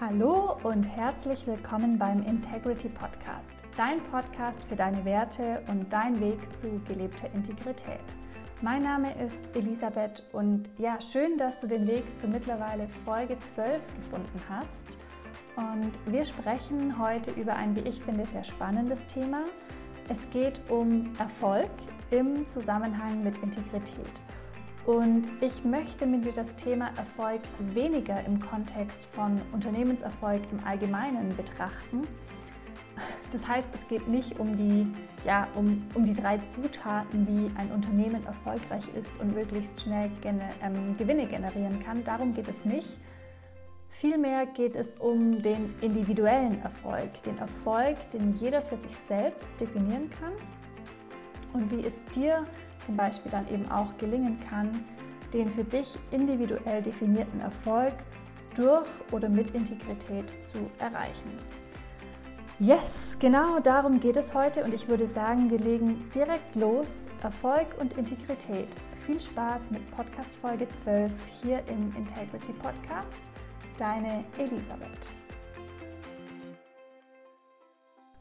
Hallo und herzlich willkommen beim Integrity Podcast, dein Podcast für deine Werte und dein Weg zu gelebter Integrität. Mein Name ist Elisabeth und ja, schön, dass du den Weg zu mittlerweile Folge 12 gefunden hast. Und wir sprechen heute über ein, wie ich finde, sehr spannendes Thema. Es geht um Erfolg im Zusammenhang mit Integrität. Und ich möchte mit dir das Thema Erfolg weniger im Kontext von Unternehmenserfolg im Allgemeinen betrachten. Das heißt, es geht nicht um die, ja, um, um die drei Zutaten, wie ein Unternehmen erfolgreich ist und möglichst schnell gene, ähm, Gewinne generieren kann. Darum geht es nicht. Vielmehr geht es um den individuellen Erfolg, den Erfolg, den jeder für sich selbst definieren kann und wie es dir zum Beispiel dann eben auch gelingen kann, den für dich individuell definierten Erfolg durch oder mit Integrität zu erreichen. Yes, genau darum geht es heute und ich würde sagen, wir legen direkt los. Erfolg und Integrität. Viel Spaß mit Podcast Folge 12 hier im Integrity Podcast. Deine Elisabeth.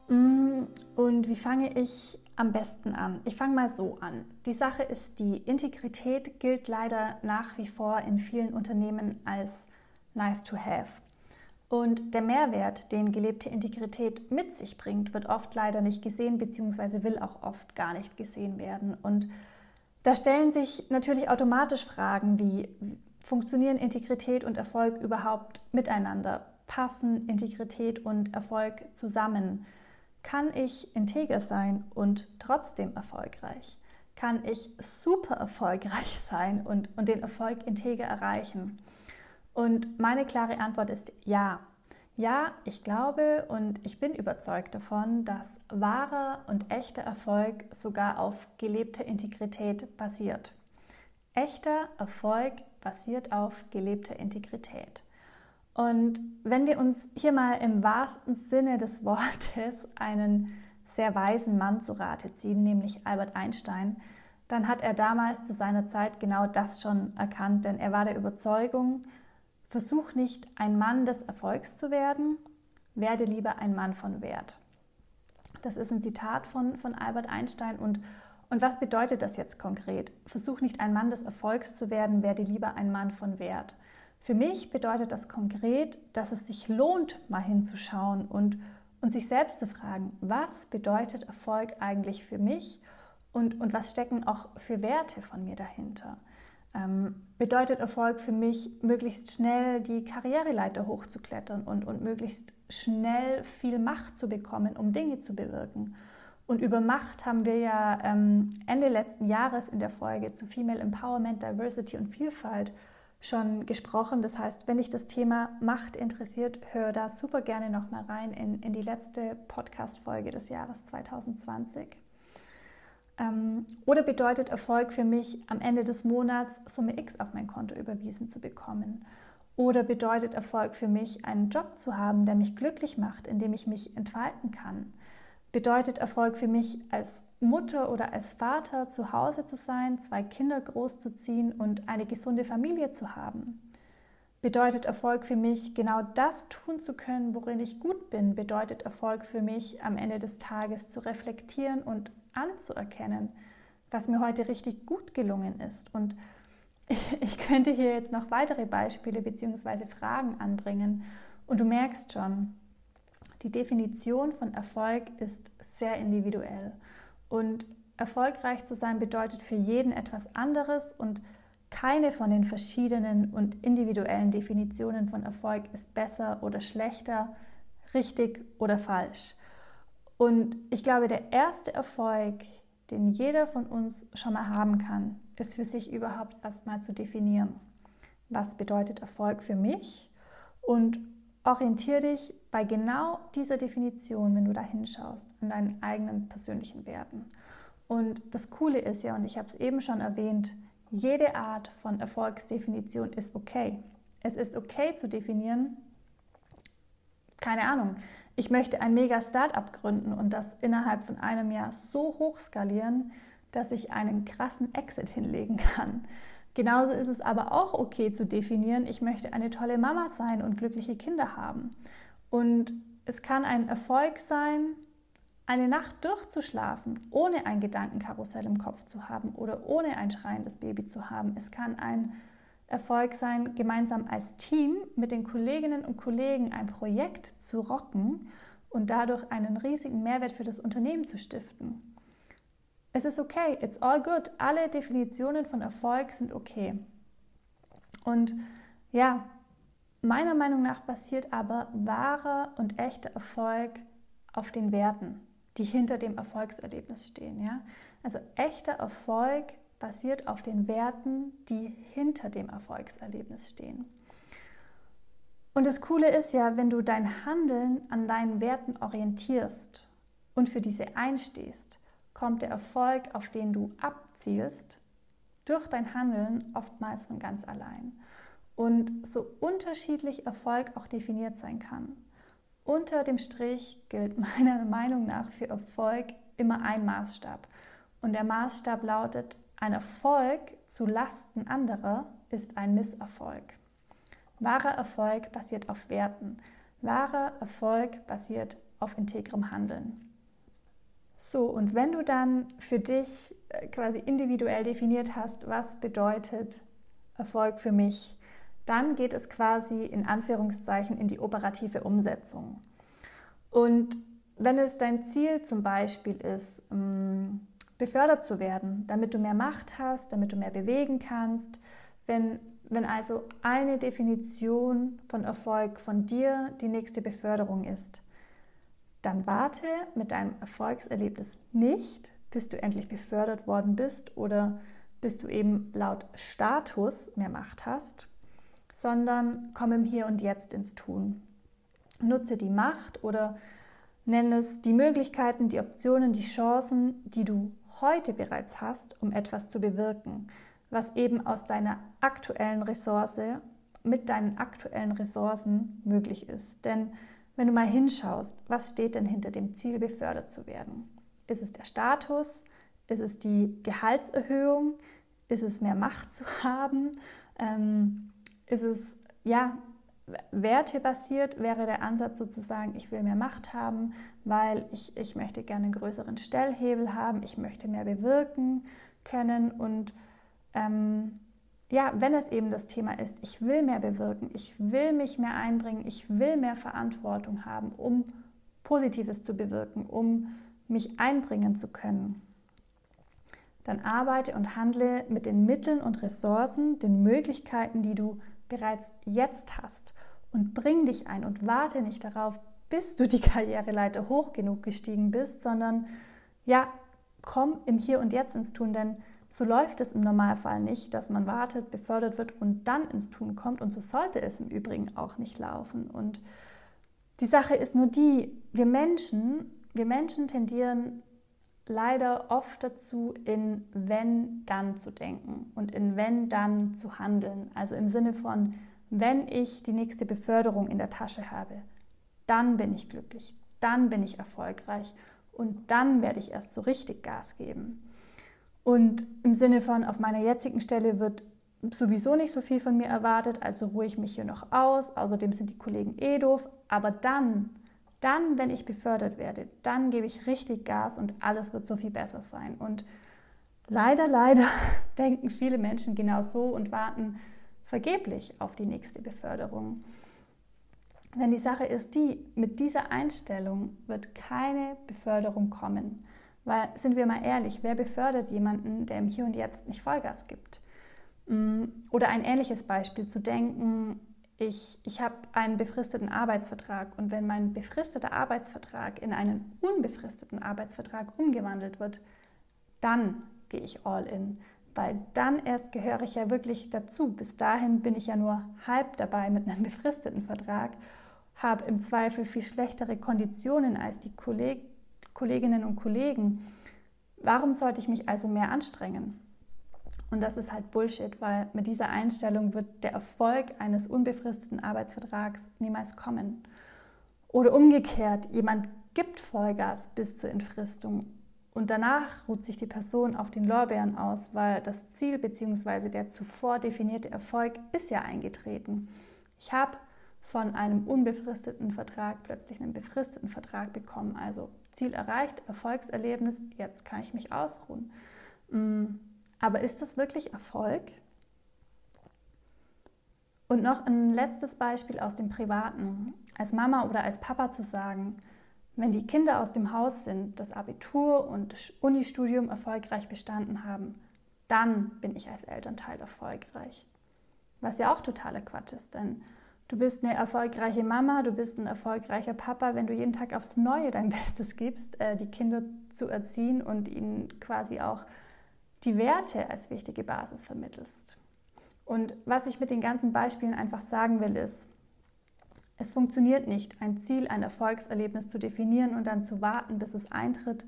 Mm, und wie fange ich am besten an? Ich fange mal so an. Die Sache ist, die Integrität gilt leider nach wie vor in vielen Unternehmen als nice to have. Und der Mehrwert, den gelebte Integrität mit sich bringt, wird oft leider nicht gesehen, beziehungsweise will auch oft gar nicht gesehen werden. Und da stellen sich natürlich automatisch Fragen wie, funktionieren Integrität und Erfolg überhaupt miteinander? Passen Integrität und Erfolg zusammen? Kann ich integer sein und trotzdem erfolgreich? Kann ich super erfolgreich sein und, und den Erfolg integer erreichen? Und meine klare Antwort ist ja. Ja, ich glaube und ich bin überzeugt davon, dass wahrer und echter Erfolg sogar auf gelebter Integrität basiert. Echter Erfolg basiert auf gelebter Integrität. Und wenn wir uns hier mal im wahrsten Sinne des Wortes einen sehr weisen Mann zu Rate ziehen, nämlich Albert Einstein, dann hat er damals zu seiner Zeit genau das schon erkannt, denn er war der Überzeugung, versuch nicht ein Mann des Erfolgs zu werden, werde lieber ein Mann von Wert. Das ist ein Zitat von, von Albert Einstein und, und was bedeutet das jetzt konkret? Versuch nicht ein Mann des Erfolgs zu werden, werde lieber ein Mann von Wert. Für mich bedeutet das konkret, dass es sich lohnt, mal hinzuschauen und, und sich selbst zu fragen, was bedeutet Erfolg eigentlich für mich und, und was stecken auch für Werte von mir dahinter. Ähm, bedeutet Erfolg für mich, möglichst schnell die Karriereleiter hochzuklettern und, und möglichst schnell viel Macht zu bekommen, um Dinge zu bewirken. Und über Macht haben wir ja ähm, Ende letzten Jahres in der Folge zu Female Empowerment, Diversity und Vielfalt schon gesprochen. Das heißt, wenn dich das Thema Macht interessiert, hör da super gerne nochmal rein in, in die letzte Podcast-Folge des Jahres 2020. Ähm, oder bedeutet Erfolg für mich, am Ende des Monats Summe X auf mein Konto überwiesen zu bekommen? Oder bedeutet Erfolg für mich, einen Job zu haben, der mich glücklich macht, in dem ich mich entfalten kann? Bedeutet Erfolg für mich als Mutter oder als Vater zu Hause zu sein, zwei Kinder großzuziehen und eine gesunde Familie zu haben? Bedeutet Erfolg für mich, genau das tun zu können, worin ich gut bin? Bedeutet Erfolg für mich, am Ende des Tages zu reflektieren und anzuerkennen, was mir heute richtig gut gelungen ist? Und ich könnte hier jetzt noch weitere Beispiele bzw. Fragen anbringen. Und du merkst schon, die Definition von Erfolg ist sehr individuell. Und erfolgreich zu sein bedeutet für jeden etwas anderes und keine von den verschiedenen und individuellen Definitionen von Erfolg ist besser oder schlechter, richtig oder falsch. Und ich glaube, der erste Erfolg, den jeder von uns schon mal haben kann, ist für sich überhaupt erstmal zu definieren. Was bedeutet Erfolg für mich? Und orientiere dich bei genau dieser Definition, wenn du da hinschaust, an deinen eigenen persönlichen Werten. Und das Coole ist ja, und ich habe es eben schon erwähnt, jede Art von Erfolgsdefinition ist okay. Es ist okay zu definieren, keine Ahnung, ich möchte ein mega Startup gründen und das innerhalb von einem Jahr so hoch skalieren, dass ich einen krassen Exit hinlegen kann. Genauso ist es aber auch okay zu definieren, ich möchte eine tolle Mama sein und glückliche Kinder haben. Und es kann ein Erfolg sein, eine Nacht durchzuschlafen, ohne ein Gedankenkarussell im Kopf zu haben oder ohne ein schreiendes Baby zu haben. Es kann ein Erfolg sein, gemeinsam als Team mit den Kolleginnen und Kollegen ein Projekt zu rocken und dadurch einen riesigen Mehrwert für das Unternehmen zu stiften. Es ist okay, it's all good. Alle Definitionen von Erfolg sind okay. Und ja, meiner Meinung nach basiert aber wahrer und echter Erfolg auf den Werten, die hinter dem Erfolgserlebnis stehen. Ja? Also echter Erfolg basiert auf den Werten, die hinter dem Erfolgserlebnis stehen. Und das Coole ist ja, wenn du dein Handeln an deinen Werten orientierst und für diese einstehst, kommt der Erfolg, auf den du abzielst, durch dein Handeln oftmals von ganz allein. Und so unterschiedlich Erfolg auch definiert sein kann. Unter dem Strich gilt meiner Meinung nach für Erfolg immer ein Maßstab. Und der Maßstab lautet, ein Erfolg zu Lasten anderer ist ein Misserfolg. Wahrer Erfolg basiert auf Werten. Wahrer Erfolg basiert auf integrem Handeln. So, und wenn du dann für dich äh, quasi individuell definiert hast, was bedeutet Erfolg für mich, dann geht es quasi in Anführungszeichen in die operative Umsetzung. Und wenn es dein Ziel zum Beispiel ist, mm, befördert zu werden, damit du mehr Macht hast, damit du mehr bewegen kannst, wenn, wenn also eine Definition von Erfolg von dir die nächste Beförderung ist, dann warte mit deinem Erfolgserlebnis nicht, bis du endlich befördert worden bist oder bis du eben laut Status mehr Macht hast, sondern komm im Hier und Jetzt ins Tun. Nutze die Macht oder nenne es die Möglichkeiten, die Optionen, die Chancen, die du heute bereits hast, um etwas zu bewirken, was eben aus deiner aktuellen Ressource mit deinen aktuellen Ressourcen möglich ist. Denn wenn du mal hinschaust, was steht denn hinter dem Ziel, befördert zu werden? Ist es der Status? Ist es die Gehaltserhöhung? Ist es mehr Macht zu haben? Ähm, ist es, ja, wertebasiert wäre der Ansatz sozusagen, ich will mehr Macht haben, weil ich, ich möchte gerne einen größeren Stellhebel haben, ich möchte mehr bewirken können und ähm, ja, wenn es eben das Thema ist, ich will mehr bewirken, ich will mich mehr einbringen, ich will mehr Verantwortung haben, um Positives zu bewirken, um mich einbringen zu können, dann arbeite und handle mit den Mitteln und Ressourcen, den Möglichkeiten, die du bereits jetzt hast und bring dich ein und warte nicht darauf, bis du die Karriereleiter hoch genug gestiegen bist, sondern ja, komm im Hier und Jetzt ins Tun, denn so läuft es im Normalfall nicht, dass man wartet, befördert wird und dann ins Tun kommt. Und so sollte es im Übrigen auch nicht laufen. Und die Sache ist nur die, wir Menschen, wir Menschen tendieren leider oft dazu, in wenn dann zu denken und in wenn dann zu handeln. Also im Sinne von, wenn ich die nächste Beförderung in der Tasche habe, dann bin ich glücklich, dann bin ich erfolgreich und dann werde ich erst so richtig Gas geben. Und im Sinne von, auf meiner jetzigen Stelle wird sowieso nicht so viel von mir erwartet, also ruhe ich mich hier noch aus. Außerdem sind die Kollegen eh doof. Aber dann, dann, wenn ich befördert werde, dann gebe ich richtig Gas und alles wird so viel besser sein. Und leider, leider denken viele Menschen genau so und warten vergeblich auf die nächste Beförderung. Denn die Sache ist die, mit dieser Einstellung wird keine Beförderung kommen. Weil, sind wir mal ehrlich, wer befördert jemanden, der im Hier und Jetzt nicht Vollgas gibt? Mm, oder ein ähnliches Beispiel zu denken, ich, ich habe einen befristeten Arbeitsvertrag und wenn mein befristeter Arbeitsvertrag in einen unbefristeten Arbeitsvertrag umgewandelt wird, dann gehe ich all in, weil dann erst gehöre ich ja wirklich dazu. Bis dahin bin ich ja nur halb dabei mit einem befristeten Vertrag, habe im Zweifel viel schlechtere Konditionen als die Kollegen Kolleginnen und Kollegen. Warum sollte ich mich also mehr anstrengen? Und das ist halt Bullshit, weil mit dieser Einstellung wird der Erfolg eines unbefristeten Arbeitsvertrags niemals kommen. Oder umgekehrt, jemand gibt Vollgas bis zur Entfristung und danach ruht sich die Person auf den Lorbeeren aus, weil das Ziel bzw. der zuvor definierte Erfolg ist ja eingetreten. Ich habe von einem unbefristeten Vertrag plötzlich einen befristeten Vertrag bekommen. Also Ziel erreicht, Erfolgserlebnis, jetzt kann ich mich ausruhen. Mm, aber ist das wirklich Erfolg? Und noch ein letztes Beispiel aus dem Privaten. Als Mama oder als Papa zu sagen, wenn die Kinder aus dem Haus sind, das Abitur und das Unistudium erfolgreich bestanden haben, dann bin ich als Elternteil erfolgreich. Was ja auch totaler Quatsch ist, denn du bist eine erfolgreiche Mama, du bist ein erfolgreicher Papa, wenn du jeden Tag aufs Neue dein Bestes gibst, äh, die Kinder zu erziehen und ihnen quasi auch die Werte als wichtige Basis vermittelst. Und was ich mit den ganzen Beispielen einfach sagen will, ist, es funktioniert nicht, ein Ziel, ein Erfolgserlebnis zu definieren und dann zu warten, bis es eintritt,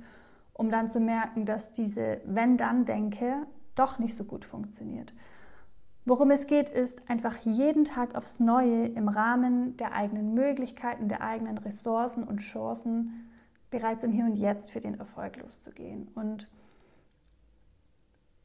um dann zu merken, dass diese Wenn-Dann-Denke doch nicht so gut funktioniert. Worum es geht, ist einfach jeden Tag aufs Neue im Rahmen der eigenen Möglichkeiten, der eigenen Ressourcen und Chancen bereits im Hier und Jetzt für den Erfolg loszugehen. Und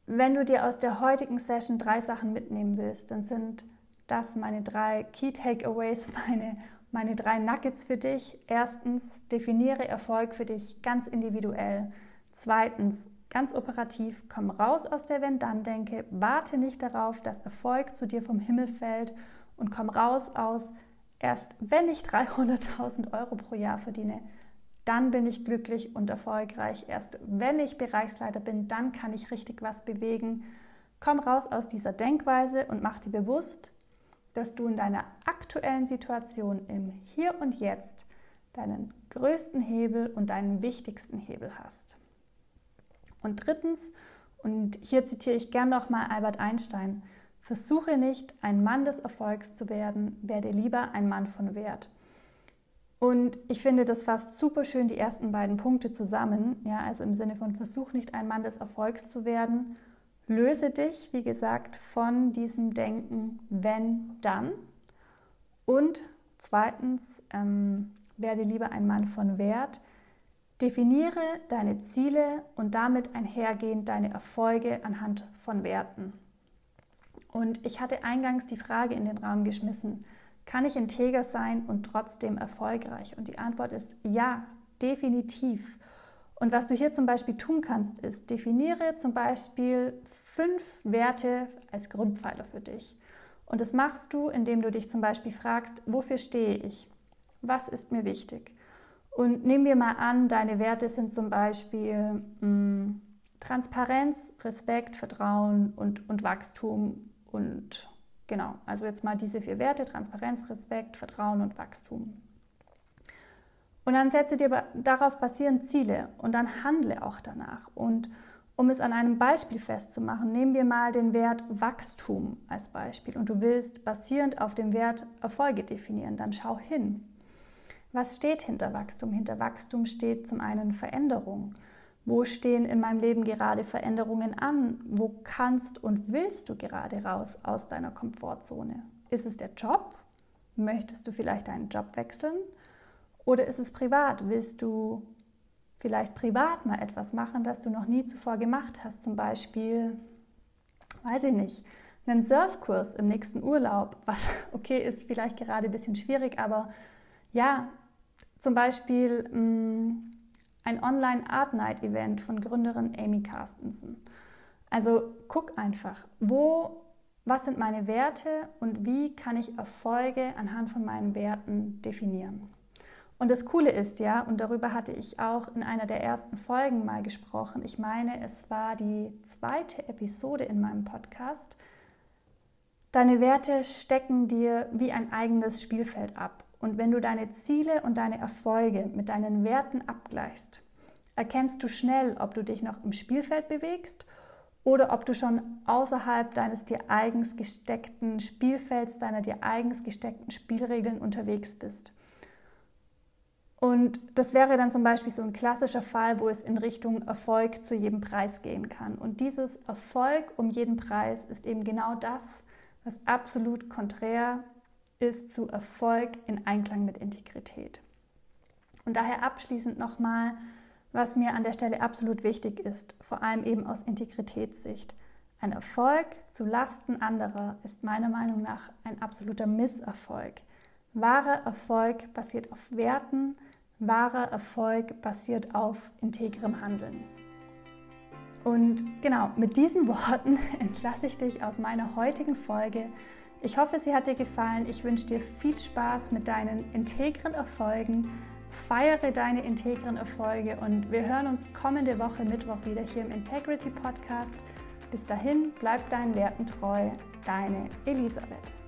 wenn du dir aus der heutigen Session drei Sachen mitnehmen willst, dann sind das meine drei Key Takeaways, meine, meine drei Nuggets für dich. Erstens, definiere Erfolg für dich ganz individuell. Zweitens, ganz operativ, komm raus aus der Wenn-Dann-Denke, warte nicht darauf, dass Erfolg zu dir vom Himmel fällt und komm raus aus, erst wenn ich 300.000 Euro pro Jahr verdiene, dann bin ich glücklich und erfolgreich. Erst wenn ich Bereichsleiter bin, dann kann ich richtig was bewegen. Komm raus aus dieser Denkweise und mach dir bewusst, dass du in deiner aktuellen Situation im Hier und Jetzt deinen größten Hebel und deinen wichtigsten Hebel hast. Und drittens, und hier zitiere ich gern nochmal Albert Einstein, versuche nicht, ein Mann des Erfolgs zu werden, werde lieber ein Mann von Wert. Und ich finde, das fasst super schön die ersten beiden Punkte zusammen. Ja, also im Sinne von versuch nicht ein Mann des Erfolgs zu werden, Löse dich, wie gesagt, von diesem Denken, wenn, dann. Und zweitens, ähm, werde lieber ein Mann von Wert. Definiere deine Ziele und damit einhergehend deine Erfolge anhand von Werten. Und ich hatte eingangs die Frage in den Raum geschmissen, kann ich integer sein und trotzdem erfolgreich? Und die Antwort ist ja, definitiv. Und was du hier zum Beispiel tun kannst, ist, definiere zum Beispiel fünf Werte als Grundpfeiler für dich. Und das machst du, indem du dich zum Beispiel fragst, wofür stehe ich? Was ist mir wichtig? Und nehmen wir mal an, deine Werte sind zum Beispiel mh, hm, Transparenz, Respekt, Vertrauen und, und Wachstum und genau, also jetzt mal diese vier Werte, Transparenz, Respekt, Vertrauen und Wachstum. Und dann setze dir darauf basierend Ziele und dann handle auch danach. Und um es an einem Beispiel festzumachen, nehmen wir mal den Wert Wachstum als Beispiel und du willst basierend auf dem Wert Erfolge definieren, dann schau hin. Was steht hinter Wachstum? Hinter Wachstum steht zum einen Veränderung. Wo stehen in meinem Leben gerade Veränderungen an? Wo kannst und willst du gerade raus aus deiner Komfortzone? Ist es der Job? Möchtest du vielleicht deinen Job wechseln? Oder ist es privat? Willst du vielleicht privat mal etwas machen, das du noch nie zuvor gemacht hast? Zum Beispiel, weiß ich nicht, einen Surfkurs im nächsten Urlaub, was okay ist, vielleicht gerade ein bisschen schwierig, aber ja, zum Beispiel mh, mm, ein Online Art Night Event von Gründerin Amy Carstensen. Also guck einfach, wo, was sind meine Werte und wie kann ich Erfolge anhand von meinen Werten definieren. Und das Coole ist ja, und darüber hatte ich auch in einer der ersten Folgen mal gesprochen, ich meine, es war die zweite Episode in meinem Podcast, deine Werte stecken dir wie ein eigenes Spielfeld ab. Und wenn du deine Ziele und deine Erfolge mit deinen Werten abgleichst, erkennst du schnell, ob du dich noch im Spielfeld bewegst oder ob du schon außerhalb deines dir eigens gesteckten Spielfelds, deiner dir eigens gesteckten Spielregeln unterwegs bist. Und das wäre dann zum Beispiel so ein klassischer Fall, wo es in Richtung Erfolg zu jedem Preis gehen kann. Und dieses Erfolg um jeden Preis ist eben genau das, was absolut konträr ist zu Erfolg in Einklang mit Integrität. Und daher abschließend nochmal, was mir an der Stelle absolut wichtig ist, vor allem eben aus Integritätssicht. Ein Erfolg zu Lasten anderer ist meiner Meinung nach ein absoluter Misserfolg. Wahrer Erfolg basiert auf Werten, wahrer Erfolg basiert auf integrem Handeln. Und genau, mit diesen Worten entlasse ich dich aus meiner heutigen Folge. Ich hoffe, sie hat dir gefallen. Ich wünsche dir viel Spaß mit deinen integren Erfolgen. Feiere deine integren Erfolge und wir hören uns kommende Woche Mittwoch wieder hier im Integrity Podcast. Bis dahin, bleib deinen Werten treu. Deine Elisabeth.